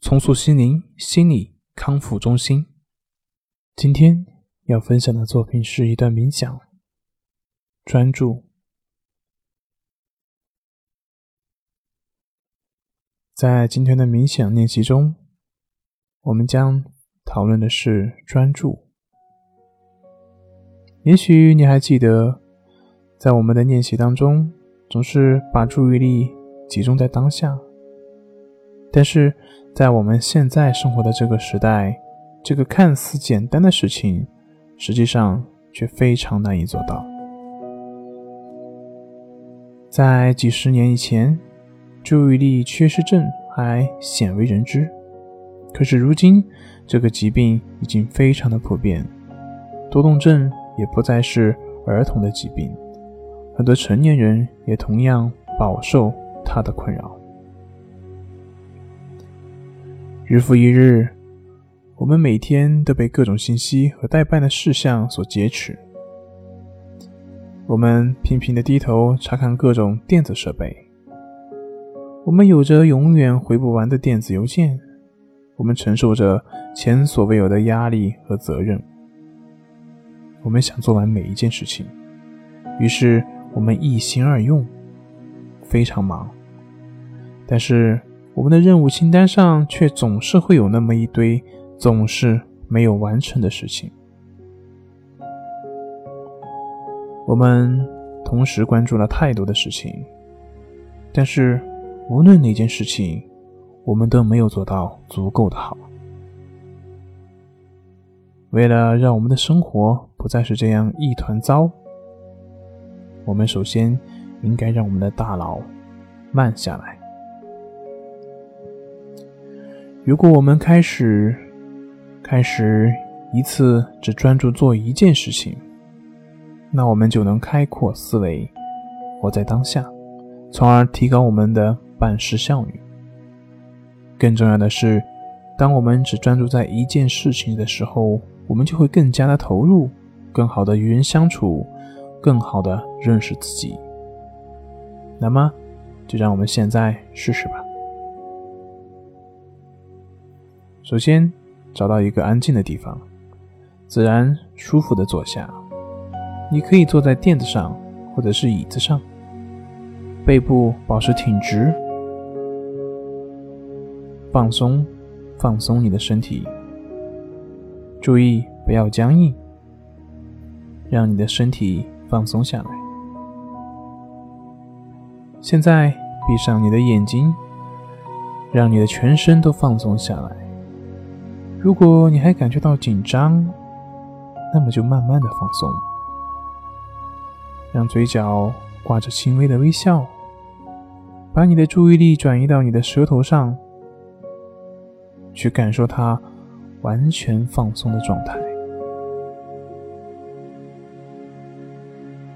重塑心灵心理康复中心。今天要分享的作品是一段冥想。专注。在今天的冥想练习中，我们将讨论的是专注。也许你还记得，在我们的练习当中，总是把注意力集中在当下。但是在我们现在生活的这个时代，这个看似简单的事情，实际上却非常难以做到。在几十年以前，注意力缺失症还鲜为人知，可是如今，这个疾病已经非常的普遍，多动症也不再是儿童的疾病，很多成年人也同样饱受它的困扰。日复一日，我们每天都被各种信息和待办的事项所劫持。我们频频的低头查看各种电子设备，我们有着永远回不完的电子邮件，我们承受着前所未有的压力和责任。我们想做完每一件事情，于是我们一心二用，非常忙。但是。我们的任务清单上却总是会有那么一堆总是没有完成的事情。我们同时关注了太多的事情，但是无论哪件事情，我们都没有做到足够的好。为了让我们的生活不再是这样一团糟，我们首先应该让我们的大脑慢下来。如果我们开始开始一次只专注做一件事情，那我们就能开阔思维，活在当下，从而提高我们的办事效率。更重要的是，当我们只专注在一件事情的时候，我们就会更加的投入，更好的与人相处，更好的认识自己。那么，就让我们现在试试吧。首先，找到一个安静的地方，自然舒服的坐下。你可以坐在垫子上，或者是椅子上，背部保持挺直，放松，放松你的身体，注意不要僵硬，让你的身体放松下来。现在闭上你的眼睛，让你的全身都放松下来。如果你还感觉到紧张，那么就慢慢的放松，让嘴角挂着轻微的微笑，把你的注意力转移到你的舌头上，去感受它完全放松的状态，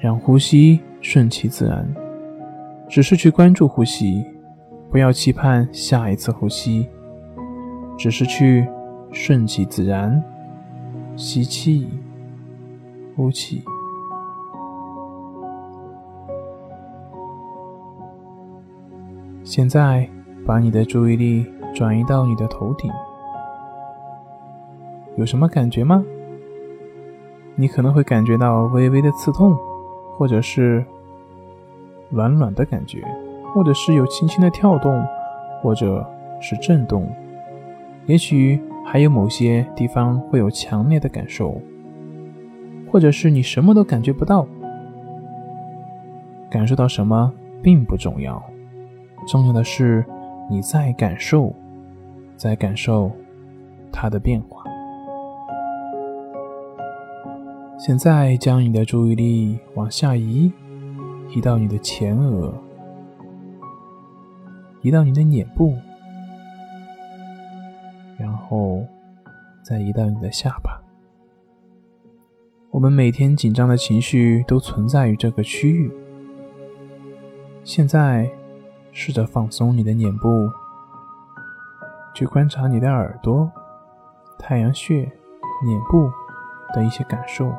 让呼吸顺其自然，只是去关注呼吸，不要期盼下一次呼吸，只是去。顺其自然，吸气，呼气。现在，把你的注意力转移到你的头顶，有什么感觉吗？你可能会感觉到微微的刺痛，或者是软软的感觉，或者是有轻轻的跳动，或者是震动，也许。还有某些地方会有强烈的感受，或者是你什么都感觉不到。感受到什么并不重要，重要的是你在感受，在感受它的变化。现在将你的注意力往下移，移到你的前额，移到你的脸部。后再移到你的下巴。我们每天紧张的情绪都存在于这个区域。现在，试着放松你的脸部，去观察你的耳朵、太阳穴、脸部的一些感受。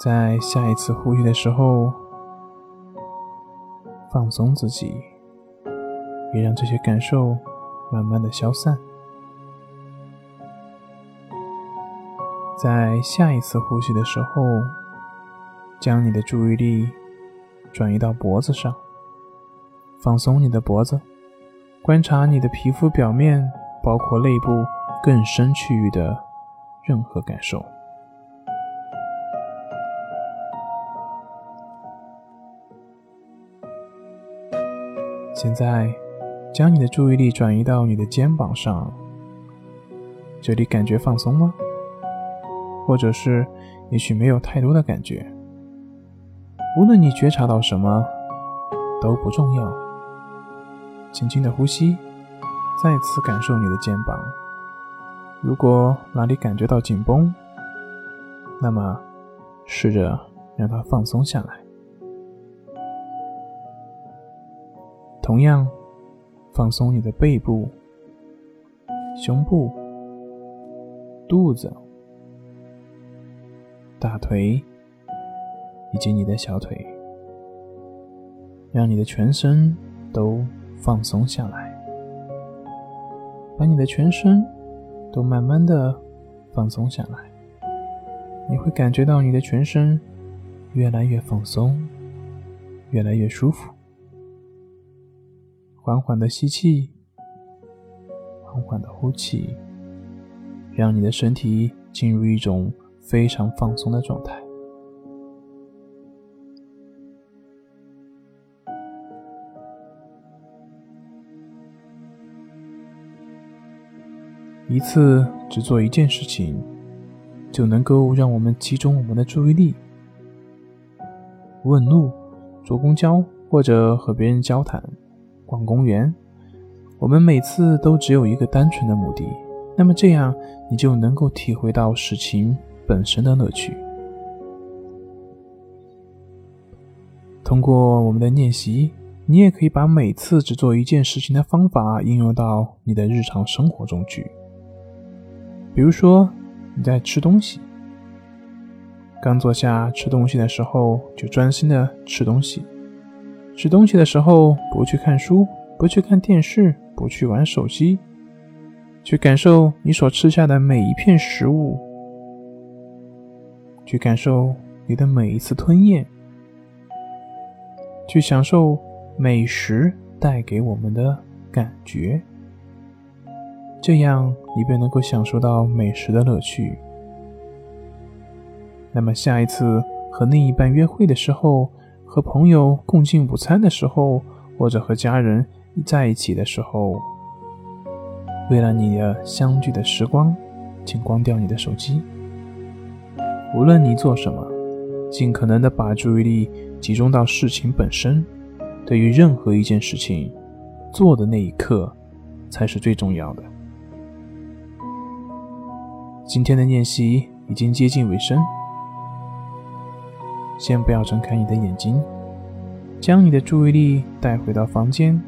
在下一次呼吸的时候，放松自己，也让这些感受慢慢的消散。在下一次呼吸的时候，将你的注意力转移到脖子上，放松你的脖子，观察你的皮肤表面，包括内部更深区域的任何感受。现在，将你的注意力转移到你的肩膀上，这里感觉放松吗？或者是，也许没有太多的感觉。无论你觉察到什么，都不重要。轻轻的呼吸，再次感受你的肩膀。如果哪里感觉到紧绷，那么试着让它放松下来。同样，放松你的背部、胸部、肚子。大腿以及你的小腿，让你的全身都放松下来，把你的全身都慢慢的放松下来。你会感觉到你的全身越来越放松，越来越舒服。缓缓的吸气，缓缓的呼气，让你的身体进入一种。非常放松的状态。一次只做一件事情，就能够让我们集中我们的注意力。问路、坐公交或者和别人交谈、逛公园，我们每次都只有一个单纯的目的。那么这样，你就能够体会到事情。本身的乐趣。通过我们的练习，你也可以把每次只做一件事情的方法应用到你的日常生活中去。比如说，你在吃东西，刚坐下吃东西的时候，就专心的吃东西；吃东西的时候，不去看书，不去看电视，不去玩手机，去感受你所吃下的每一片食物。去感受你的每一次吞咽，去享受美食带给我们的感觉，这样你便能够享受到美食的乐趣。那么下一次和另一半约会的时候，和朋友共进午餐的时候，或者和家人在一起的时候，为了你的相聚的时光，请关掉你的手机。无论你做什么，尽可能的把注意力集中到事情本身。对于任何一件事情，做的那一刻才是最重要的。今天的练习已经接近尾声，先不要睁开你的眼睛，将你的注意力带回到房间，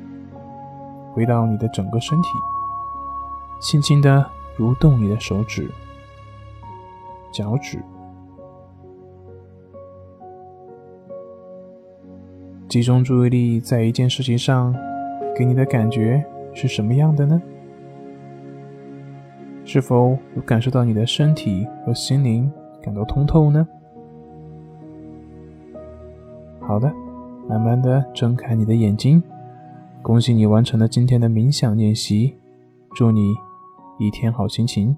回到你的整个身体，轻轻的蠕动你的手指、脚趾。集中注意力在一件事情上，给你的感觉是什么样的呢？是否有感受到你的身体和心灵感到通透呢？好的，慢慢的睁开你的眼睛。恭喜你完成了今天的冥想练习，祝你一天好心情。